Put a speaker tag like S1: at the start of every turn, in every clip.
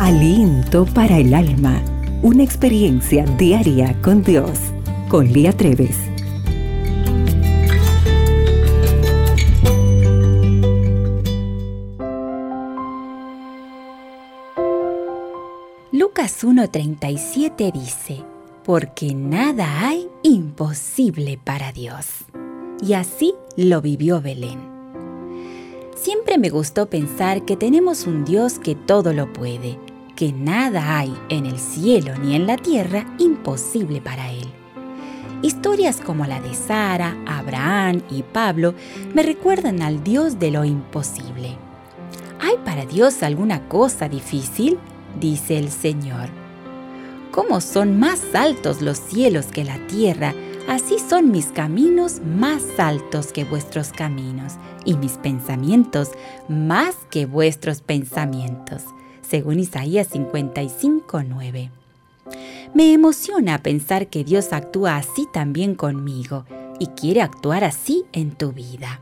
S1: Aliento para el alma. Una experiencia diaria con Dios. Con Lía Treves.
S2: Lucas 1:37 dice, porque nada hay imposible para Dios. Y así lo vivió Belén. Siempre me gustó pensar que tenemos un Dios que todo lo puede, que nada hay en el cielo ni en la tierra imposible para Él. Historias como la de Sara, Abraham y Pablo me recuerdan al Dios de lo imposible. ¿Hay para Dios alguna cosa difícil? dice el Señor. ¿Cómo son más altos los cielos que la tierra? Así son mis caminos más altos que vuestros caminos y mis pensamientos más que vuestros pensamientos, según Isaías 55:9. Me emociona pensar que Dios actúa así también conmigo y quiere actuar así en tu vida.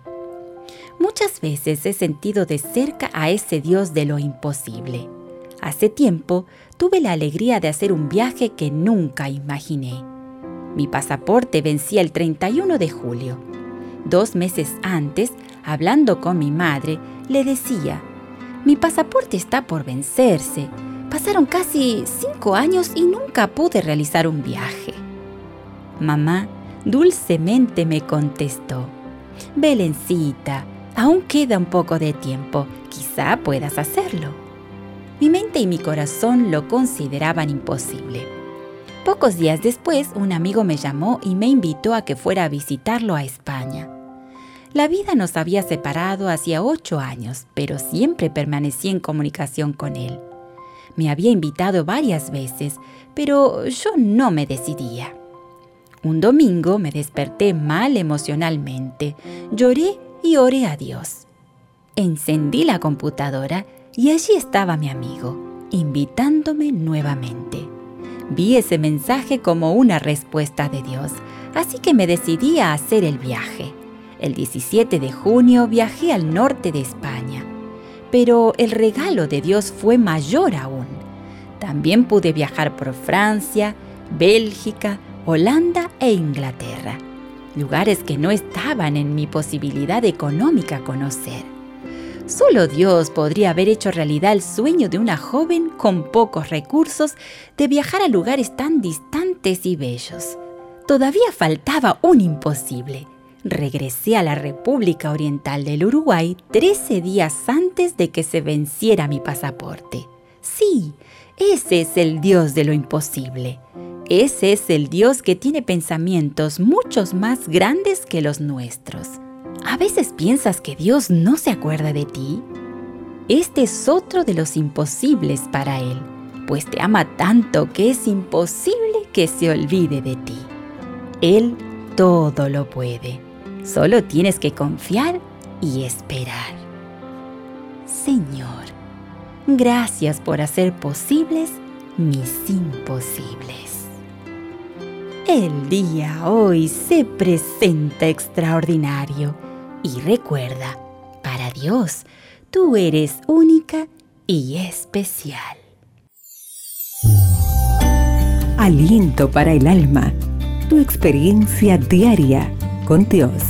S2: Muchas veces he sentido de cerca a ese Dios de lo imposible. Hace tiempo tuve la alegría de hacer un viaje que nunca imaginé. Mi pasaporte vencía el 31 de julio. Dos meses antes hablando con mi madre, le decía, mi pasaporte está por vencerse. Pasaron casi cinco años y nunca pude realizar un viaje. Mamá dulcemente me contestó, Belencita, aún queda un poco de tiempo, quizá puedas hacerlo. Mi mente y mi corazón lo consideraban imposible. Pocos días después, un amigo me llamó y me invitó a que fuera a visitarlo a España. La vida nos había separado hacía ocho años, pero siempre permanecí en comunicación con él. Me había invitado varias veces, pero yo no me decidía. Un domingo me desperté mal emocionalmente, lloré y oré a Dios. Encendí la computadora y allí estaba mi amigo, invitándome nuevamente. Vi ese mensaje como una respuesta de Dios, así que me decidí a hacer el viaje. El 17 de junio viajé al norte de España, pero el regalo de Dios fue mayor aún. También pude viajar por Francia, Bélgica, Holanda e Inglaterra, lugares que no estaban en mi posibilidad económica conocer. Solo Dios podría haber hecho realidad el sueño de una joven con pocos recursos de viajar a lugares tan distantes y bellos. Todavía faltaba un imposible, regresé a la República Oriental del Uruguay 13 días antes de que se venciera mi pasaporte. Sí, ese es el Dios de lo imposible. Ese es el Dios que tiene pensamientos muchos más grandes que los nuestros. ¿A veces piensas que Dios no se acuerda de ti? Este es otro de los imposibles para Él, pues te ama tanto que es imposible que se olvide de ti. Él todo lo puede. Solo tienes que confiar y esperar. Señor, gracias por hacer posibles mis imposibles. El día hoy se presenta extraordinario y recuerda, para Dios, tú eres única y especial.
S1: Aliento para el alma, tu experiencia diaria con Dios.